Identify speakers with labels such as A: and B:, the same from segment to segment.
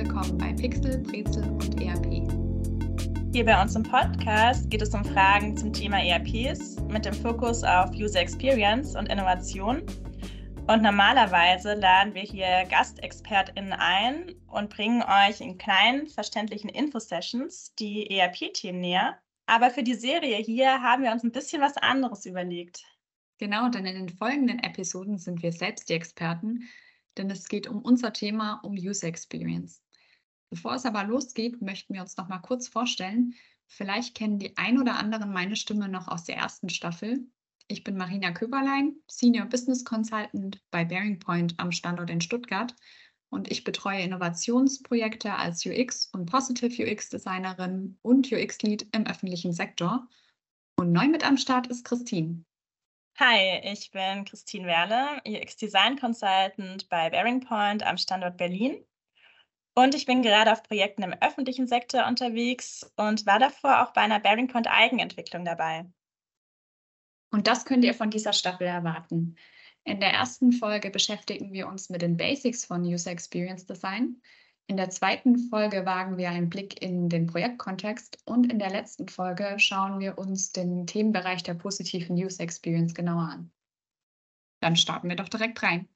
A: willkommen bei Pixel, Brezel und ERP.
B: Hier bei uns im Podcast geht es um Fragen zum Thema ERPs mit dem Fokus auf User Experience und Innovation. Und normalerweise laden wir hier GastexpertInnen ein und bringen euch in kleinen, verständlichen Infosessions die ERP-Themen näher. Aber für die Serie hier haben wir uns ein bisschen was anderes überlegt.
A: Genau, denn in den folgenden Episoden sind wir selbst die Experten, denn es geht um unser Thema, um User Experience. Bevor es aber losgeht, möchten wir uns noch mal kurz vorstellen. Vielleicht kennen die ein oder anderen meine Stimme noch aus der ersten Staffel. Ich bin Marina Köberlein, Senior Business Consultant bei Bearing Point am Standort in Stuttgart und ich betreue Innovationsprojekte als UX und Positive UX Designerin und UX Lead im öffentlichen Sektor. Und neu mit am Start ist Christine.
B: Hi, ich bin Christine Werle, UX Design Consultant bei Bearing Point am Standort Berlin. Und ich bin gerade auf Projekten im öffentlichen Sektor unterwegs und war davor auch bei einer Bearing Point Eigenentwicklung dabei.
A: Und das könnt ihr von dieser Staffel erwarten. In der ersten Folge beschäftigen wir uns mit den Basics von User Experience Design. In der zweiten Folge wagen wir einen Blick in den Projektkontext und in der letzten Folge schauen wir uns den Themenbereich der positiven User Experience genauer an. Dann starten wir doch direkt rein.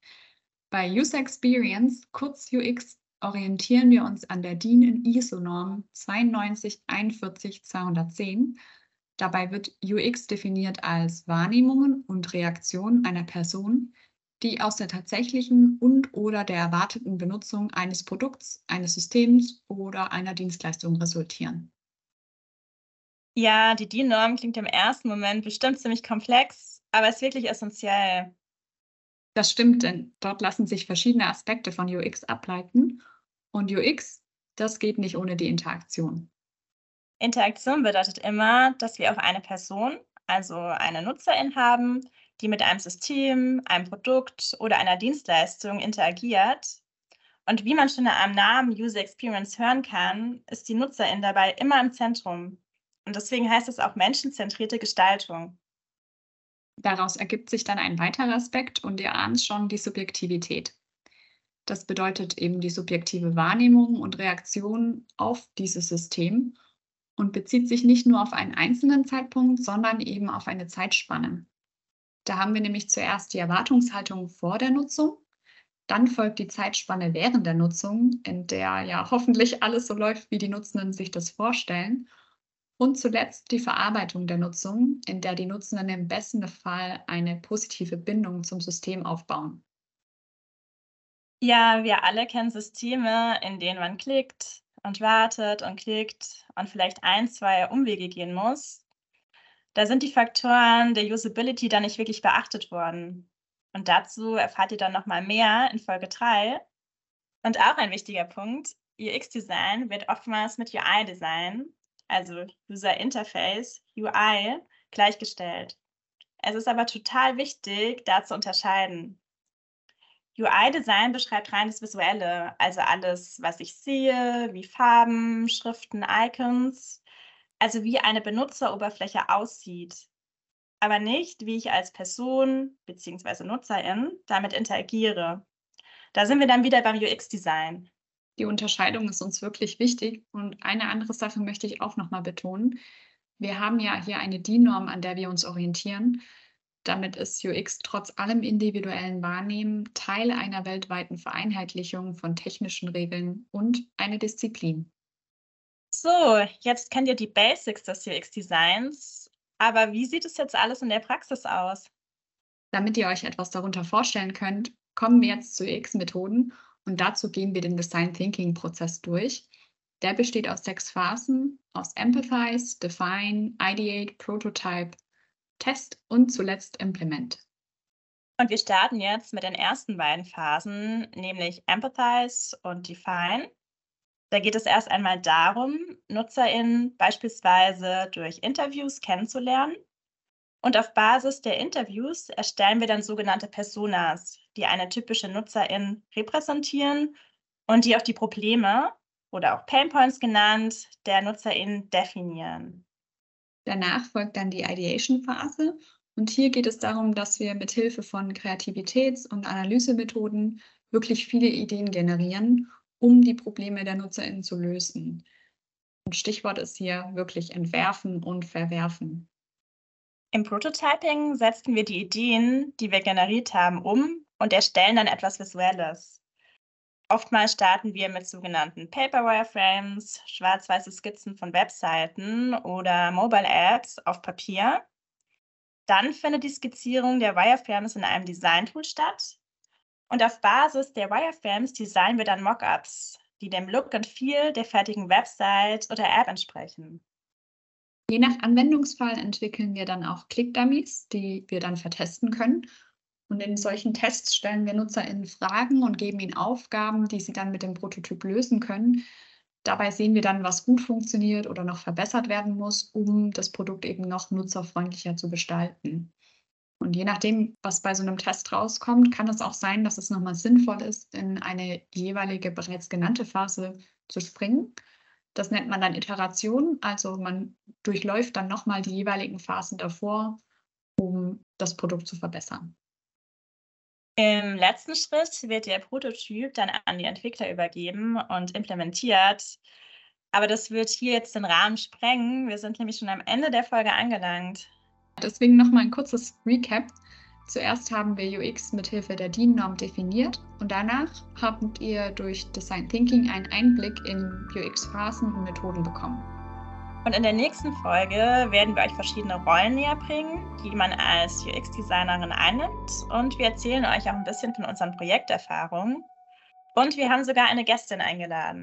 A: Bei User Experience, kurz UX, orientieren wir uns an der DIN in ISO-Norm 9241210. Dabei wird UX definiert als Wahrnehmungen und Reaktionen einer Person, die aus der tatsächlichen und/oder der erwarteten Benutzung eines Produkts, eines Systems oder einer Dienstleistung resultieren.
B: Ja, die DIN-Norm klingt im ersten Moment bestimmt ziemlich komplex, aber ist wirklich essentiell.
A: Das stimmt, denn dort lassen sich verschiedene Aspekte von UX ableiten. Und UX, das geht nicht ohne die Interaktion.
B: Interaktion bedeutet immer, dass wir auch eine Person, also eine Nutzerin haben, die mit einem System, einem Produkt oder einer Dienstleistung interagiert. Und wie man schon am Namen User Experience hören kann, ist die Nutzerin dabei immer im Zentrum. Und deswegen heißt es auch menschenzentrierte Gestaltung.
A: Daraus ergibt sich dann ein weiterer Aspekt und ihr ahnt schon die Subjektivität. Das bedeutet eben die subjektive Wahrnehmung und Reaktion auf dieses System und bezieht sich nicht nur auf einen einzelnen Zeitpunkt, sondern eben auf eine Zeitspanne. Da haben wir nämlich zuerst die Erwartungshaltung vor der Nutzung, dann folgt die Zeitspanne während der Nutzung, in der ja hoffentlich alles so läuft, wie die Nutzenden sich das vorstellen. Und zuletzt die Verarbeitung der Nutzung, in der die Nutzenden im besten Fall eine positive Bindung zum System aufbauen.
B: Ja, wir alle kennen Systeme, in denen man klickt und wartet und klickt und vielleicht ein, zwei Umwege gehen muss, da sind die Faktoren der Usability dann nicht wirklich beachtet worden. Und dazu erfahrt ihr dann nochmal mehr in Folge 3. Und auch ein wichtiger Punkt, UX-Design wird oftmals mit UI-Design, also User Interface, UI, gleichgestellt. Es ist aber total wichtig, da zu unterscheiden. UI-Design beschreibt rein das Visuelle, also alles, was ich sehe, wie Farben, Schriften, Icons also wie eine Benutzeroberfläche aussieht, aber nicht, wie ich als Person bzw. Nutzerin damit interagiere. Da sind wir dann wieder beim UX-Design.
A: Die Unterscheidung ist uns wirklich wichtig und eine andere Sache möchte ich auch nochmal betonen. Wir haben ja hier eine DIN-Norm, an der wir uns orientieren. Damit ist UX trotz allem individuellen Wahrnehmen Teil einer weltweiten Vereinheitlichung von technischen Regeln und eine Disziplin.
B: So, jetzt kennt ihr die Basics des UX-Designs, aber wie sieht es jetzt alles in der Praxis aus?
A: Damit ihr euch etwas darunter vorstellen könnt, kommen wir jetzt zu UX-Methoden und dazu gehen wir den Design Thinking-Prozess durch. Der besteht aus sechs Phasen, aus Empathize, Define, Ideate, Prototype, Test und zuletzt Implement.
B: Und wir starten jetzt mit den ersten beiden Phasen, nämlich Empathize und Define. Da geht es erst einmal darum, NutzerInnen beispielsweise durch Interviews kennenzulernen. Und auf Basis der Interviews erstellen wir dann sogenannte Personas, die eine typische Nutzerin repräsentieren und die auch die Probleme oder auch Painpoints genannt der Nutzerin definieren.
A: Danach folgt dann die Ideation-Phase und hier geht es darum, dass wir mit Hilfe von Kreativitäts- und Analysemethoden wirklich viele Ideen generieren um die Probleme der NutzerInnen zu lösen. Und Stichwort ist hier wirklich entwerfen und verwerfen.
B: Im Prototyping setzen wir die Ideen, die wir generiert haben, um und erstellen dann etwas Visuelles. Oftmals starten wir mit sogenannten Paper Wireframes, schwarz-weiße Skizzen von Webseiten oder Mobile Apps auf Papier. Dann findet die Skizzierung der Wireframes in einem Design-Tool statt. Und auf Basis der Wireframes designen wir dann Mockups, die dem Look und Feel der fertigen Website oder App entsprechen.
A: Je nach Anwendungsfall entwickeln wir dann auch Click-Dummies, die wir dann vertesten können und in solchen Tests stellen wir NutzerInnen Fragen und geben ihnen Aufgaben, die sie dann mit dem Prototyp lösen können. Dabei sehen wir dann, was gut funktioniert oder noch verbessert werden muss, um das Produkt eben noch nutzerfreundlicher zu gestalten. Und je nachdem, was bei so einem Test rauskommt, kann es auch sein, dass es nochmal sinnvoll ist, in eine jeweilige bereits genannte Phase zu springen. Das nennt man dann Iteration, also man durchläuft dann nochmal die jeweiligen Phasen davor, um das Produkt zu verbessern.
B: Im letzten Schritt wird der Prototyp dann an die Entwickler übergeben und implementiert. Aber das wird hier jetzt den Rahmen sprengen. Wir sind nämlich schon am Ende der Folge angelangt.
A: Deswegen nochmal ein kurzes Recap. Zuerst haben wir UX mithilfe der DIN-Norm definiert und danach habt ihr durch Design Thinking einen Einblick in UX-Phasen und Methoden bekommen.
B: Und in der nächsten Folge werden wir euch verschiedene Rollen näher bringen, die man als UX-Designerin einnimmt. Und wir erzählen euch auch ein bisschen von unseren Projekterfahrungen. Und wir haben sogar eine Gästin eingeladen.